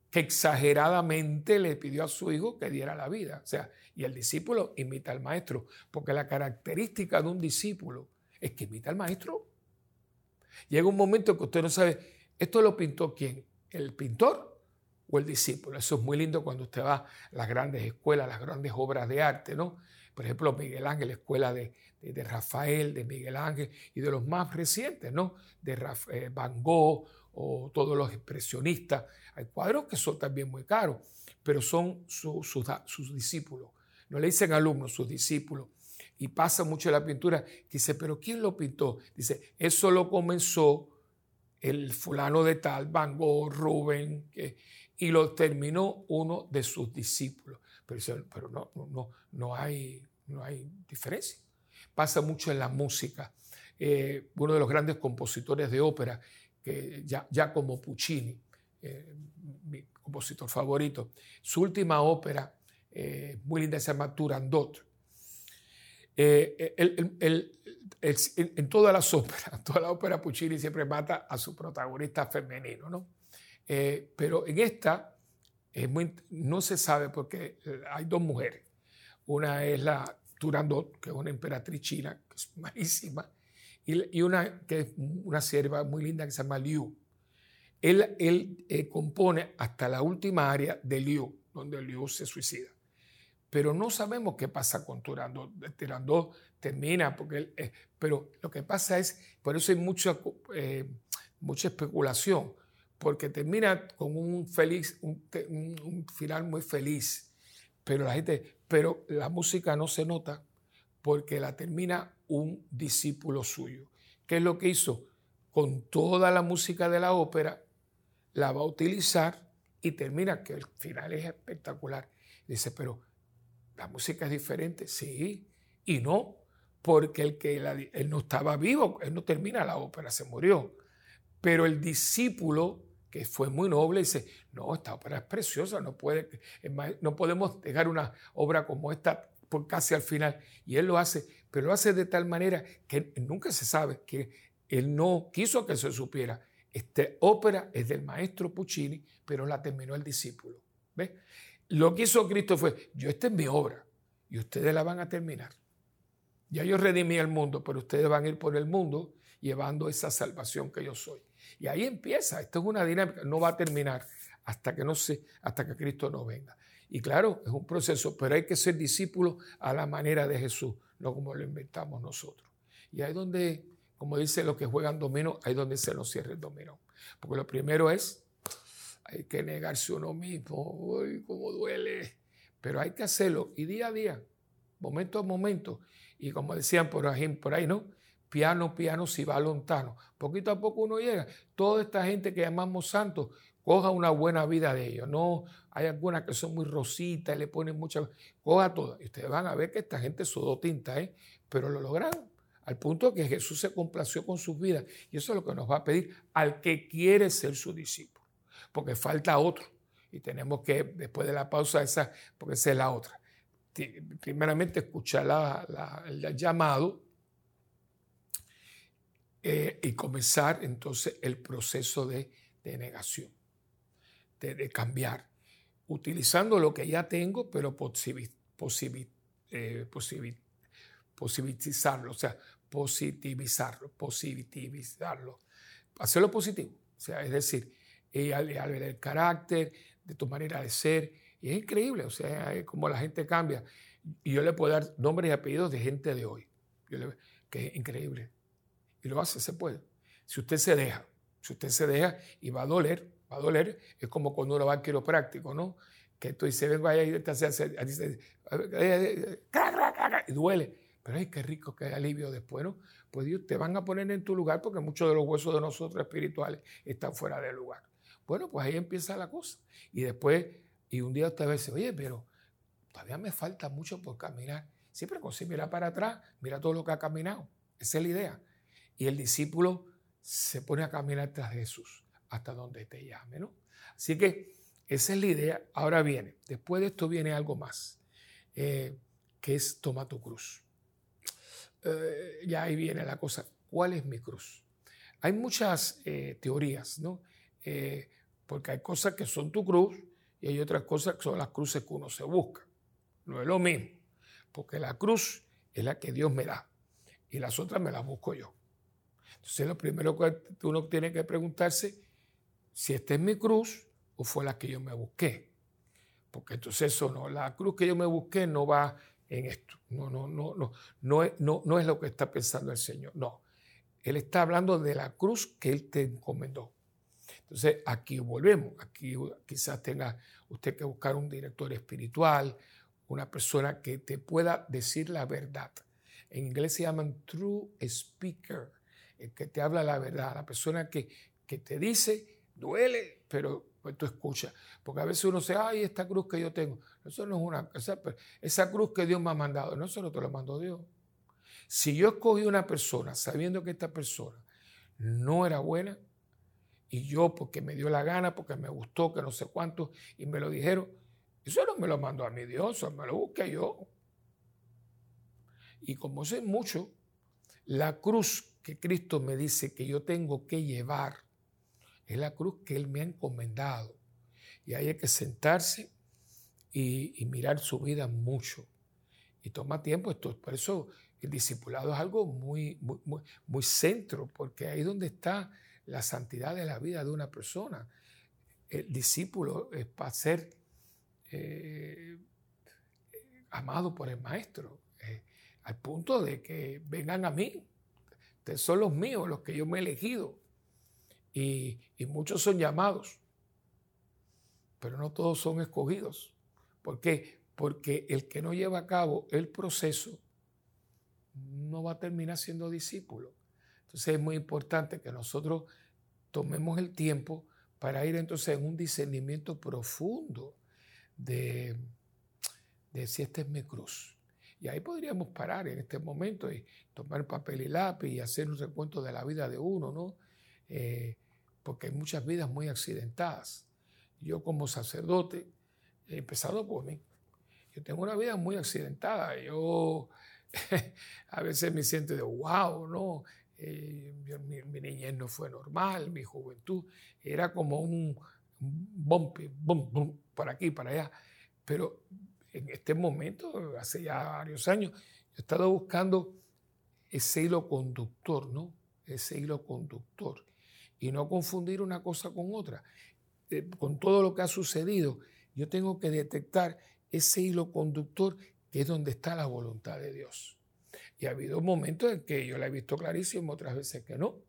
que exageradamente le pidió a su hijo que diera la vida. O sea, y el discípulo imita al maestro. Porque la característica de un discípulo es que imita al maestro. Llega un momento que usted no sabe, ¿esto lo pintó quién? ¿El pintor o el discípulo. Eso es muy lindo cuando usted va a las grandes escuelas, las grandes obras de arte, ¿no? Por ejemplo, Miguel Ángel, la escuela de, Rafael, de Miguel Ángel y de los más recientes, ¿no? De eh, Van Gogh o todos los expresionistas. Hay cuadros que son también muy caros, pero son sus discípulos. No le dicen alumnos, sus discípulos. Y pasa mucho en la pintura, dice, pero ¿quién lo pintó? Dice, eso lo comenzó el fulano de tal, Van Gogh, Rubén, que, y lo terminó uno de sus discípulos. Pero, pero no, no, no, hay, no hay diferencia. Pasa mucho en la música. Eh, uno de los grandes compositores de ópera, ya, ya como Puccini, eh, mi compositor favorito, su última ópera, eh, muy linda, se llama Turandot. en todas las óperas, toda la ópera Puccini siempre mata a su protagonista femenino, ¿no? Eh, pero en esta no se sabe porque eh, hay dos mujeres. Una es la Turandot, que es una emperatriz china, que es malísima, y, una que es una sierva muy linda que se llama Liu. Él, él eh, compone hasta la última área de Liu, donde Liu se suicida. Pero no sabemos qué pasa con Turandot. Turandot termina, porque pero lo que pasa es, por eso hay mucha, mucha especulación porque termina con un feliz, un, final muy feliz. Pero la gente, pero la música no se nota porque la termina un discípulo suyo. ¿Qué es lo que hizo? Con toda la música de la ópera, la va a utilizar y termina, que el final es espectacular. Dice, pero la música es diferente, sí, y no, porque el que él no estaba vivo, él no termina la ópera, se murió. Pero el discípulo que fue muy noble, dice, no, esta ópera es preciosa, no, puede, no podemos dejar una obra como esta por casi al final. Y él lo hace, pero lo hace de tal manera que nunca se sabe, que él no quiso que se supiera. Esta ópera es del maestro Puccini, pero la terminó el discípulo. ¿Ve? Lo que hizo Cristo fue, yo esta es mi obra y ustedes la van a terminar. Ya yo redimí el mundo, pero ustedes van a ir por el mundo llevando esa salvación que yo soy. Y ahí empieza, esto es una dinámica, no va a terminar hasta que, no se, hasta que Cristo no venga. Y claro, es un proceso, pero hay que ser discípulo a la manera de Jesús, no como lo inventamos nosotros. Y ahí donde, como dice los que juegan domino, ahí donde se nos cierra el dominó. Porque lo primero es, hay que negarse uno mismo, uy, cómo duele, pero hay que hacerlo y día a día, momento a momento. Y como decían por ahí, por ahí ¿no? Piano, piano, si va lontano. Poquito a poco uno llega. Toda esta gente que llamamos santos, coja una buena vida de ellos. No hay algunas que son muy rositas y le ponen mucha. Coja todas. Y ustedes van a ver que esta gente sudó tinta, ¿eh? Pero lo lograron. Al punto que Jesús se complació con sus vidas. Y eso es lo que nos va a pedir al que quiere ser su discípulo. Porque falta otro. Y tenemos que, después de la pausa, esa, porque esa es la otra. Primeramente, escuchar el llamado eh, y comenzar entonces el proceso de, negación, de, cambiar, utilizando lo que ya tengo, pero eh, positivizarlo, o sea, positivizarlo, positivizarlo, hacerlo positivo, o sea, es decir, ver el carácter, de tu manera de ser, y es increíble, o sea, es la gente cambia. Y yo le puedo dar nombres y apellidos de gente de hoy, que es increíble. Y lo hace, se puede. Si usted se deja, si usted se deja y va a doler, a doler, es como cuando uno va al quiropráctico, ¿no? Que tú dices, vengo allá y te hace, y duele. Pero ay, qué rico, qué alivio después, ¿no? Pues Dios te van a poner en tu lugar porque muchos de los huesos de nosotros espirituales están fuera del lugar. Bueno, pues ahí empieza la cosa. Y después, y un día usted dice, oye, pero todavía me falta mucho por caminar. Siempre con si mira para atrás, mira todo lo que ha caminado. Esa es la idea. Y el discípulo se pone a caminar tras Jesús hasta donde te llame, ¿no? Así que esa es la idea. Ahora viene, después de esto viene algo más, eh, que es toma tu cruz. Eh, ya ahí viene la cosa. ¿Cuál es mi cruz? Hay muchas eh, teorías, ¿no? porque hay cosas que son tu cruz y hay otras cosas que son las cruces que uno se busca. No es lo mismo, porque la cruz es la que Dios me da y las otras me las busco yo. Entonces lo primero que uno tiene que preguntarse si esta es mi cruz o fue la que yo me busqué. Porque entonces eso no, la cruz que yo me busqué no va en esto. No, no, no, no, no no, no es lo que está pensando el Señor. No. Él está hablando de la cruz que Él te encomendó. Entonces aquí volvemos. Aquí quizás tenga usted que buscar un director espiritual, una persona que te pueda decir la verdad. En inglés se llaman true speaker el que te habla la verdad, la persona que, que te dice, duele, pero pues tú escuchas. Porque a veces uno dice, ay, esta cruz que yo tengo. Eso no es una, esa, esa cruz que Dios me ha mandado, no, eso no te lo mandó Dios. Si yo escogí una persona sabiendo que esta persona no era buena, y yo porque me dio la gana, porque me gustó, que no sé cuánto, y me lo dijeron, eso no me lo mandó a mi Dios, me lo busqué yo. Y como sé mucho, la cruz que Cristo me dice que yo tengo que llevar es la cruz que Él me ha encomendado. Y ahí hay que sentarse y, mirar su vida mucho. Y toma tiempo esto. Por eso el discipulado es algo muy, muy, muy, centro, porque ahí es donde está la santidad de la vida de una persona. El discípulo es para ser eh, amado por el maestro, eh, al punto de que vengan a mí, Ustedes son los míos, los que yo me he elegido. Y, muchos son llamados, pero no todos son escogidos. ¿Por qué? Porque el que no lleva a cabo el proceso no va a terminar siendo discípulo. Entonces es muy importante que nosotros tomemos el tiempo para ir entonces en un discernimiento profundo de, de si esta es mi cruz. Y ahí podríamos parar en este momento y tomar papel y lápiz y hacer un recuento de la vida de uno, ¿no? Eh, porque hay muchas vidas muy accidentadas. Yo como sacerdote he empezado por mí. Yo tengo una vida muy accidentada. Yo a veces me siento de wow, ¿no? Eh, mi, niñez no fue normal, mi juventud era como un, un bum, por aquí, para allá. Pero en este momento, hace ya varios años, he estado buscando ese hilo conductor, ¿no? Ese hilo conductor. Y no confundir una cosa con otra. Eh, con todo lo que ha sucedido, yo tengo que detectar ese hilo conductor que es donde está la voluntad de Dios. Y ha habido momentos en que yo la he visto clarísimo, otras veces que no.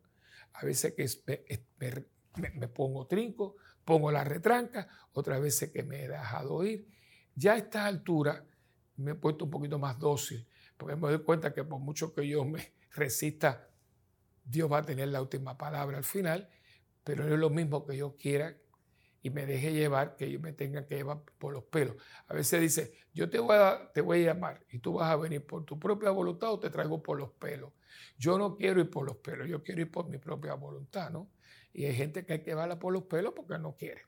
A veces que me, pongo trinco, pongo la retranca, otras veces que me he dejado ir. Ya a esta altura me he puesto un poquito más dócil, porque me doy cuenta que por mucho que yo me resista, Dios va a tener la última palabra al final, pero no es lo mismo que yo quiera y me deje llevar que yo me tenga que llevar por los pelos. A veces dice, yo te voy, a, te voy a llamar y tú vas a venir por tu propia voluntad o te traigo por los pelos. Yo no quiero ir por los pelos, yo quiero ir por mi propia voluntad, ¿no? Y hay gente que hay que llevarla por los pelos porque no quiere.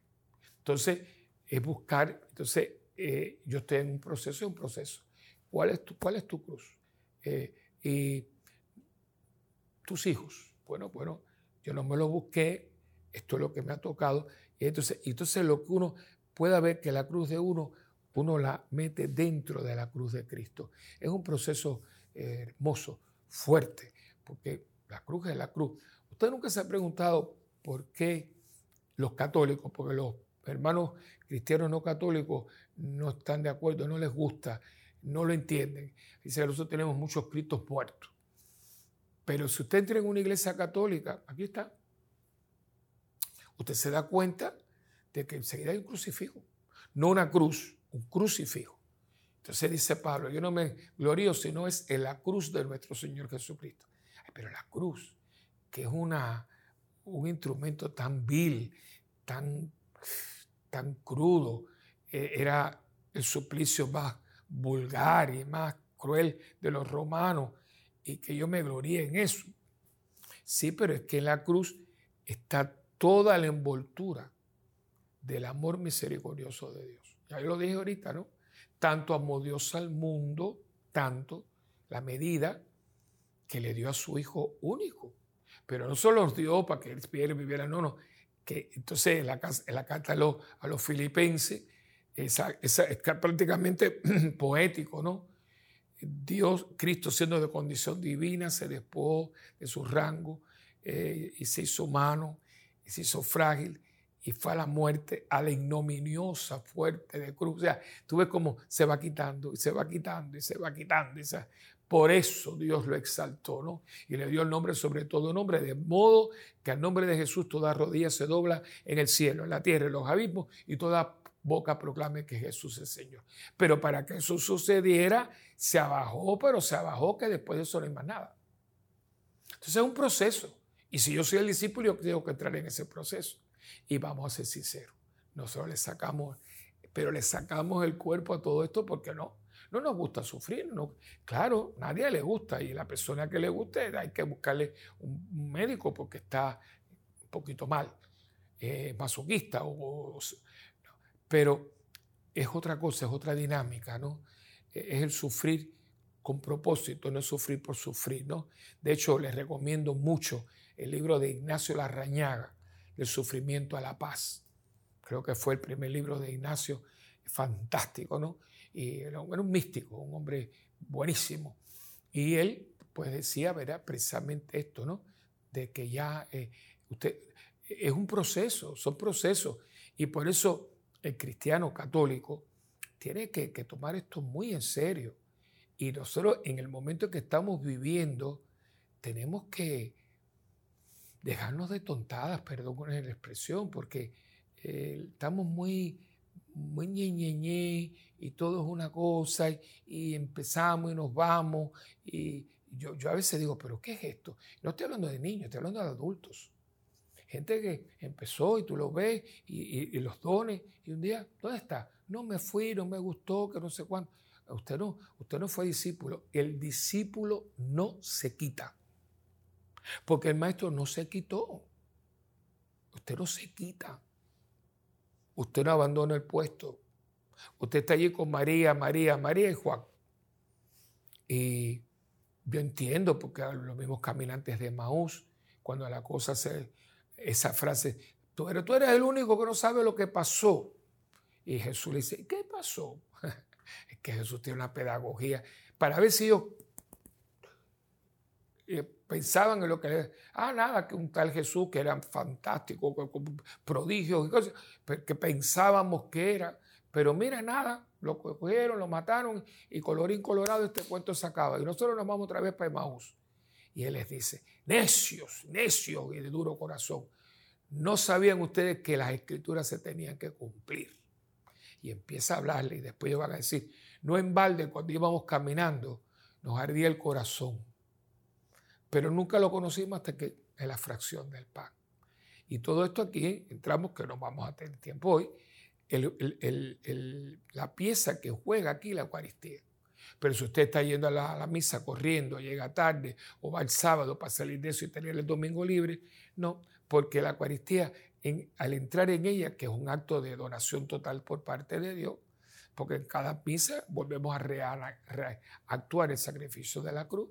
Entonces, es buscar, entonces, eh, yo estoy en un proceso, un proceso. ¿Cuál es tu, cuál es tu cruz? Eh, y tus hijos. Bueno, bueno, yo no me lo busqué, esto es lo que me ha tocado. Y entonces, entonces lo que uno pueda ver que la cruz de uno, uno la mete dentro de la cruz de Cristo. Es un proceso eh, hermoso, fuerte, porque la cruz es la cruz. Usted nunca se ha preguntado por qué los católicos, porque los hermanos cristianos no católicos no están de acuerdo, no les gusta, no lo entienden. Dice que nosotros tenemos muchos cristos muertos. Pero si usted entra en una iglesia católica, aquí está, usted se da cuenta de que enseguida hay un crucifijo. No una cruz, un crucifijo. Entonces dice Pablo, yo no me glorío sino es en la cruz de nuestro Señor Jesucristo. pero la cruz, que es una, un instrumento tan vil, tan, tan crudo, eh, era el suplicio más vulgar y más cruel de los romanos, y que yo me gloríe en eso. Sí, pero es que en la cruz está toda la envoltura del amor misericordioso de Dios. Ya yo lo dije ahorita, ¿no? Tanto amó Dios al mundo, tanto la medida que le dio a su Hijo único. Pero no solo los dio para que el viviera, no, no. Que entonces en la, en la carta a los, a los filipenses, esa, esa, es prácticamente poético, ¿no? Dios, Cristo siendo de condición divina, se despojó de su rango eh, y se hizo humano se hizo frágil y fue a la muerte, a la ignominiosa fuerte de cruz. O sea, tú ves cómo se va quitando y se va quitando y se va quitando. por eso Dios lo exaltó, ¿no? Y le dio el nombre sobre todo nombre, de modo que al nombre de Jesús toda rodilla se dobla en el cielo, en la tierra, en los abismos, y toda boca proclame que Jesús es Señor. Pero para que eso sucediera, se abajó, pero se abajó que después de eso no hay más nada. Entonces es un proceso. Y si yo soy el discípulo, yo tengo que entrar en ese proceso. Y vamos a ser sinceros, nosotros le sacamos, pero le sacamos el cuerpo a todo esto porque no, no nos gusta sufrir. No. Claro, nadie le gusta y la persona que le guste hay que buscarle un, médico porque está un poquito mal, eh, masoquista, o, pero es otra cosa, es otra dinámica, ¿no? E, es el sufrir con propósito, no es sufrir por sufrir, ¿no? De hecho, les recomiendo mucho el libro de Ignacio Larrañaga, del sufrimiento a la paz. Creo que fue el primer libro de Ignacio, fantástico, ¿no? Y era un místico, un hombre buenísimo. Y él, pues decía, ¿verdad? Precisamente esto, ¿no? De que ya eh, usted, es un proceso, son procesos. Y por eso el cristiano católico tiene que, tomar esto muy en serio. Y nosotros en el momento que estamos viviendo, tenemos que, dejarnos de tontadas, perdón con la expresión, porque eh, estamos muy, muy ñe, y todo es una cosa y, empezamos y nos vamos. Y yo, yo a veces digo, pero ¿qué es esto? No estoy hablando de niños, estoy hablando de adultos. Gente que empezó y tú lo ves y, los dones y un día, ¿dónde está? No me fui, no me gustó, que no sé cuándo. Usted no, usted no fue discípulo. El discípulo no se quita. Porque el maestro no se quitó. Usted no se quita. Usted no abandona el puesto. Usted está allí con María, María, María y Juan. Y yo entiendo, porque los mismos caminantes de Maús, cuando la cosa se, esa frase, tú eres, tú eres el único que no sabe lo que pasó. Y Jesús le dice, ¿qué pasó? es que Jesús tiene una pedagogía para ver si yo pensaban en lo que ah, nada, que un tal Jesús que era fantástico, prodigios y cosas, que pensábamos que era, Pero mira, nada, lo cogieron, lo mataron y colorín colorado este cuento se acaba. Y nosotros nos vamos otra vez para Emaús. Y él les dice, necios, necios y de duro corazón, no sabían ustedes que las escrituras se tenían que cumplir. Y empieza a hablarle y después ellos van a decir, no en balde cuando íbamos caminando nos ardía el corazón, pero nunca lo conocimos hasta que en la fracción del pan. Y todo esto aquí, entramos, que no vamos a tener tiempo hoy, la pieza que juega aquí la Eucaristía. Pero si usted está yendo a la, misa corriendo, llega tarde o va el sábado para salir de eso y tener el domingo libre, no, porque la Eucaristía, al entrar en ella, que es un acto de donación total por parte de Dios, porque en cada misa volvemos a actuar el sacrificio de la cruz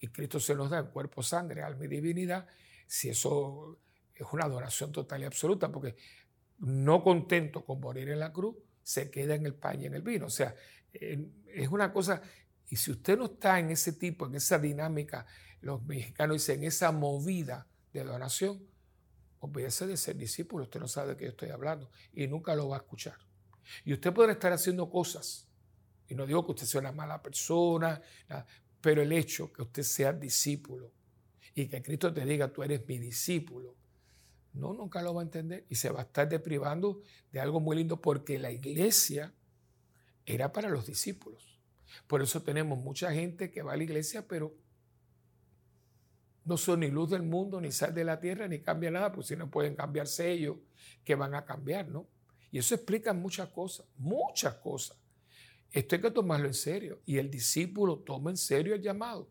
y Cristo se nos da en cuerpo, sangre, alma y divinidad, si eso es una donación total y absoluta, porque no contento con morir en la cruz, se queda en el pan y en el vino. O sea, es una cosa, y si usted no está en ese tipo, en esa dinámica, los mexicanos dicen, en esa movida de donación, olvídese de ser discípulo, usted no sabe de qué yo estoy hablando y nunca lo va a escuchar. Y usted podrá estar haciendo cosas, y no digo que usted sea una mala persona, pero el hecho que usted sea discípulo y que Cristo te diga, tú eres mi discípulo, no, nunca lo va a entender y se va a estar deprivando de algo muy lindo porque la iglesia era para los discípulos. Por eso tenemos mucha gente que va a la iglesia, pero no son ni luz del mundo, ni sal de la tierra, ni cambia nada, pues si no pueden cambiarse ellos, que van a cambiar, ¿no? Y eso explica muchas cosas, muchas cosas. Esto hay que tomarlo en serio. Y el discípulo toma en serio el llamado.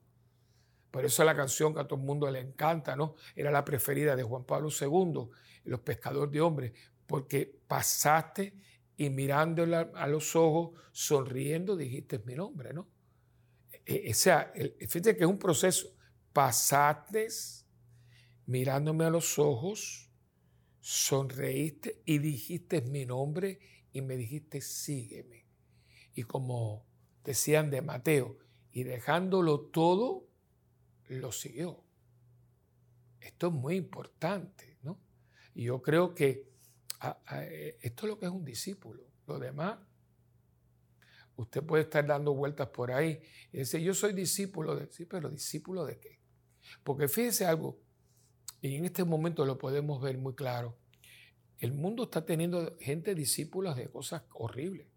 Por eso la canción que a todo el mundo le encanta, ¿no? Era la preferida de Juan Pablo II, Los pescadores de hombres, porque pasaste y mirándole a los ojos, sonriendo, dijiste mi nombre, ¿no? E, e, o sea, fíjate que es un proceso. Pasaste mirándome a los ojos, sonreíste y dijiste mi nombre y me dijiste sígueme. Y como decían de Mateo, y dejándolo todo, lo siguió. Esto es muy importante, ¿no? Y yo creo que esto es lo que es un discípulo. Lo demás, usted puede estar dando vueltas por ahí y decir, yo soy discípulo de... Sí, pero discípulo de qué? Porque fíjese algo, y en este momento lo podemos ver muy claro, el mundo está teniendo gente discípulos de cosas horribles,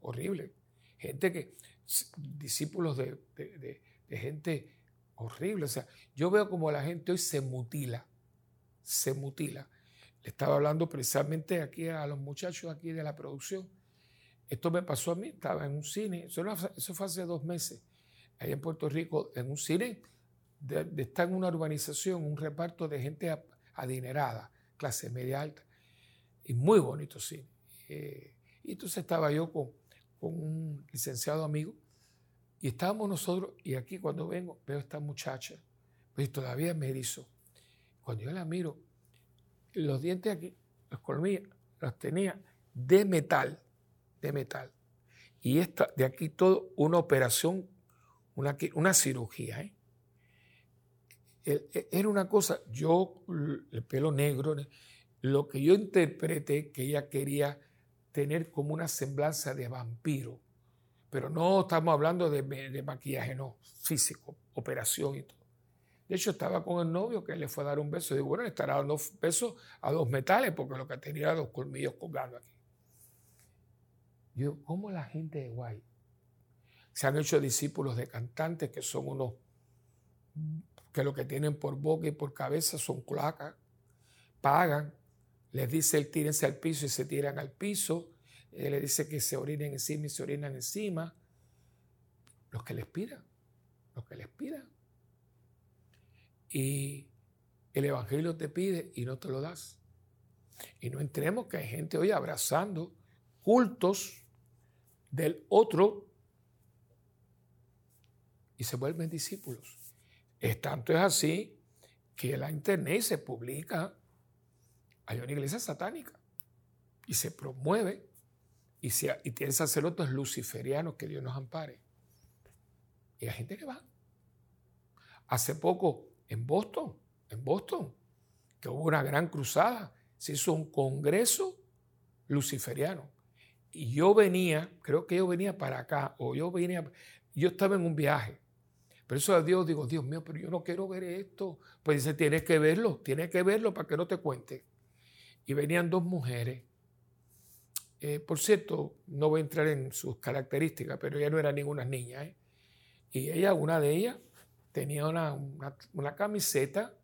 horribles. Gente que, discípulos de, de gente horrible. O sea, yo veo como la gente hoy se mutila, se mutila. Le estaba hablando precisamente aquí a los muchachos aquí de la producción. Esto me pasó a mí, estaba en un cine, eso, fue hace dos meses, ahí en Puerto Rico, en un cine, de, está en una urbanización, un reparto de gente adinerada, clase media alta, y muy bonito cine. Eh, y entonces estaba yo con un licenciado amigo y estábamos nosotros, y aquí cuando vengo, veo a esta muchacha, pues todavía me erizo. Cuando yo la miro, los dientes aquí, los colmillos, los tenía de metal, de metal. Y esta, de aquí todo, una operación, una, una cirugía. ¿eh? E, era una cosa, yo, el pelo negro, lo que yo interpreté que ella quería tener como una semblanza de vampiro. Pero no estamos hablando de, maquillaje, no, físico, operación y todo. De hecho, estaba con el novio que le fue a dar un beso. Digo, bueno, le estará dando besos a dos metales porque lo que tenía era dos colmillos colgando aquí. Yo, ¿cómo la gente de guay? Se han hecho discípulos de cantantes que son unos que lo que tienen por boca y por cabeza son cloacas, pagan, les dice el tírense al piso y se tiran al piso, él le dice que se orinen encima y se orinan encima. Los que les pidan, los que les pidan. Y el Evangelio te pide y no te lo das. Y no entremos que hay gente hoy abrazando cultos del otro y se vuelven discípulos. Es tanto es así que la internet se publica, hay una iglesia satánica y se promueve y, si, y tiene sacerdotes luciferianos que Dios nos ampare. Y hay gente que va. Hace poco en Boston, en Boston, que hubo una gran cruzada, se hizo un congreso luciferiano. Y yo venía, creo que yo venía para acá, o yo venía, yo estaba en un viaje. Pero eso a Dios digo, Dios mío, pero yo no quiero ver esto. Pues dice, tienes que verlo, tienes que verlo para que no te cuente. Y venían dos mujeres. Eh, por cierto, no voy a entrar en sus características, pero ella no era ninguna niña. ¿eh? Y ella, una de ellas, tenía una, una, camiseta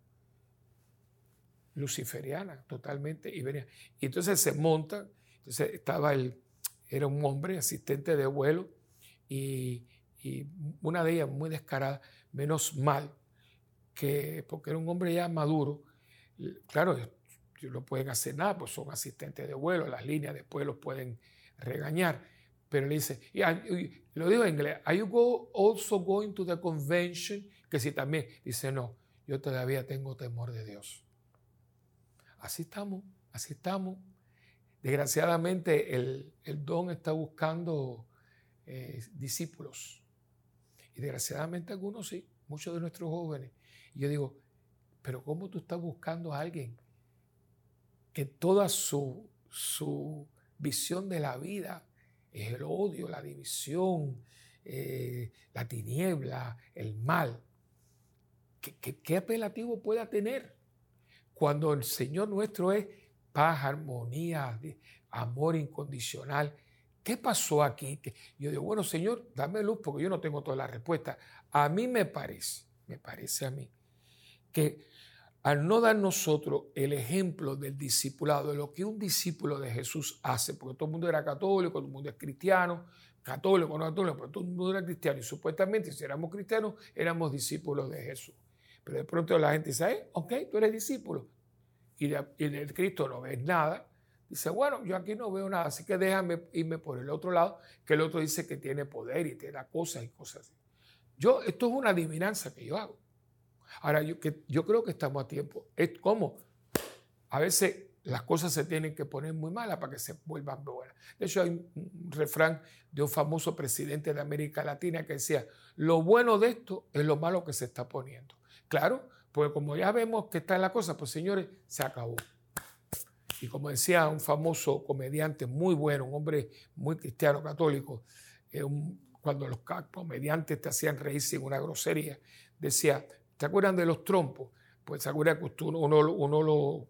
luciferiana totalmente. Venía, y entonces se monta, entonces estaba el, era un hombre, asistente de vuelo, y, y una de ellas muy descarada, menos mal, que porque era un hombre ya maduro, claro, no pueden hacer nada, pues son asistentes de vuelo, las líneas después los pueden regañar. Pero le dice, lo digo en inglés, ¿Are you go, also going to the convention? Que si también, dice, no, yo todavía tengo temor de Dios. Así estamos, así estamos. Desgraciadamente el, don está buscando eh, discípulos. Y desgraciadamente algunos sí, muchos de nuestros jóvenes. Y yo digo, pero ¿cómo tú estás buscando a alguien que toda su, su visión de la vida es el odio, la división, eh, la tiniebla, el mal. ¿Qué, apelativo pueda tener cuando el Señor nuestro es paz, armonía, amor incondicional? ¿Qué pasó aquí? Yo digo, bueno, Señor, dame luz porque yo no tengo toda la respuesta. A mí me parece, me parece a mí, que al no dar nosotros el ejemplo del discipulado, de lo que un discípulo de Jesús hace, porque todo el mundo era católico, todo el mundo es cristiano, católico, no católico, pero todo el mundo era cristiano y supuestamente si éramos cristianos éramos discípulos de Jesús. Pero de pronto la gente dice, eh, ok, tú eres discípulo y de, Cristo no ves nada. Dice, bueno, yo aquí no veo nada, así que déjame irme por el otro lado, que el otro dice que tiene poder y te da cosas y cosas así. Yo, esto es una adivinanza que yo hago. Ahora, yo, creo que estamos a tiempo. Es como, a veces las cosas se tienen que poner muy malas para que se vuelvan buenas. De hecho, hay un refrán de un famoso presidente de América Latina que decía, lo bueno de esto es lo malo que se está poniendo. Claro, porque como ya vemos que está la cosa, pues señores, se acabó. Y como decía un famoso comediante muy bueno, un hombre muy cristiano, católico, eh, cuando los comediantes te hacían reír sin una grosería, decía, ¿Se acuerdan de los trompos? Pues se acuerdan que uno, uno lo,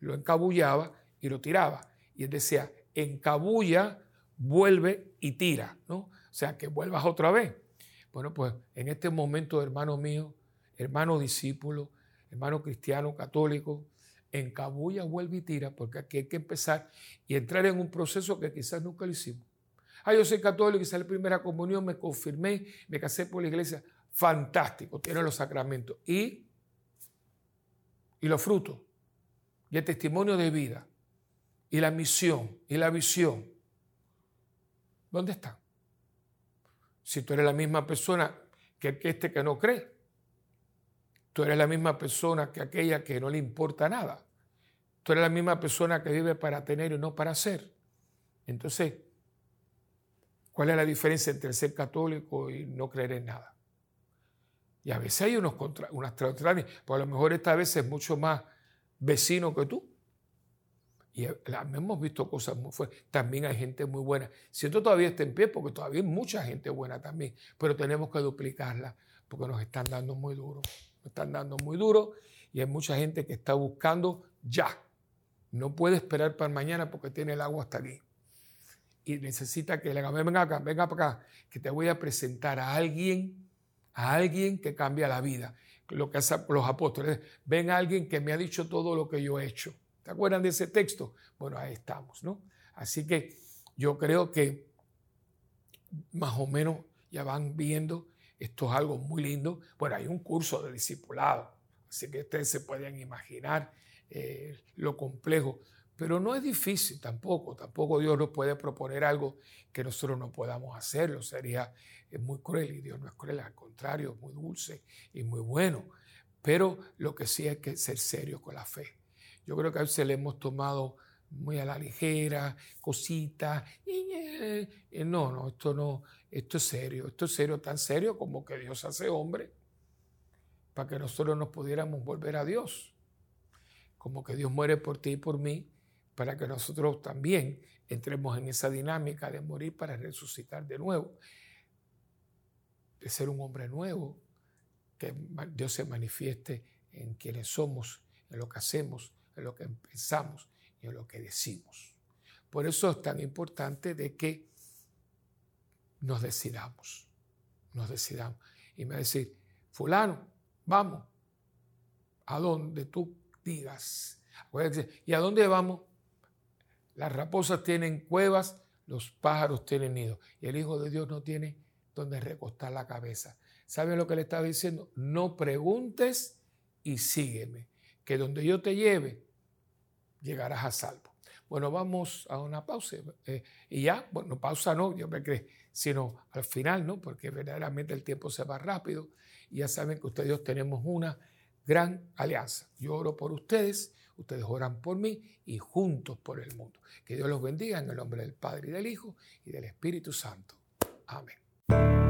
lo encabullaba y lo tiraba. Y él decía, encabulla, vuelve y tira, ¿no? O sea, que vuelvas otra vez. Bueno, pues en este momento, hermano mío, hermano discípulo, hermano cristiano, católico, encabulla, vuelve y tira, porque aquí hay que empezar y entrar en un proceso que quizás nunca lo hicimos. Ah, yo soy católico, hice la primera comunión, me confirmé, me casé por la iglesia fantástico, tiene los sacramentos. Y, y los frutos, y el testimonio de vida, y la misión, y la visión. ¿Dónde están? Si tú eres la misma persona que este que no cree, tú eres la misma persona que aquella que no le importa nada. Tú eres la misma persona que vive para tener y no para ser. Entonces, ¿cuál es la diferencia entre ser católico y no creer en nada? Y a veces hay unos contra, unas porque a lo mejor esta vez es mucho más vecino que tú. Y hemos visto cosas muy fuertes. También hay gente muy buena. Siento todavía está en pie porque todavía hay mucha gente buena también, pero tenemos que duplicarla porque nos están dando muy duro. Nos están dando muy duro y hay mucha gente que está buscando ya. No puede esperar para mañana porque tiene el agua hasta aquí. Y necesita que le diga, venga venga para acá, que te voy a presentar a alguien a alguien que cambia la vida. Lo que hacen los apóstoles, ven a alguien que me ha dicho todo lo que yo he hecho. ¿Te acuerdan de ese texto? Bueno, ahí estamos, ¿no? Así que yo creo que más o menos ya van viendo, esto es algo muy lindo. Bueno, hay un curso de discipulado, así que ustedes se pueden imaginar eh, lo complejo, pero no es difícil tampoco, tampoco Dios nos puede proponer algo que nosotros no podamos hacerlo, sería es muy cruel y Dios no es cruel, al contrario, es muy dulce y muy bueno. Pero lo que sí hay que ser serio con la fe. Yo creo que a veces le hemos tomado muy a la ligera, cositas. No, no, esto no, esto es serio, esto es serio, tan serio como que Dios hace hombre para que nosotros nos pudiéramos volver a Dios. Como que Dios muere por ti y por mí para que nosotros también entremos en esa dinámica de morir para resucitar de nuevo, de ser un hombre nuevo, que Dios se manifieste en quienes somos, en lo que hacemos, en lo que pensamos y en lo que decimos. Por eso es tan importante de que nos decidamos, nos decidamos. Y me va a decir, fulano, vamos, a donde tú digas. ¿Y a dónde vamos? Las raposas tienen cuevas, los pájaros tienen nidos. Y el Hijo de Dios no tiene donde recostar la cabeza. ¿Saben lo que le estaba diciendo? No preguntes y sígueme, que donde yo te lleve, llegarás a salvo. Bueno, vamos a una pausa. Eh, y ya, bueno, pausa no, yo me creo, sino al final, ¿no? Porque verdaderamente el tiempo se va rápido. Y ya saben que ustedes tenemos una gran alianza. Yo oro por ustedes, ustedes oran por mí y juntos por el mundo. Que Dios los bendiga en el nombre del Padre y del Hijo y del Espíritu Santo. Amén. thank you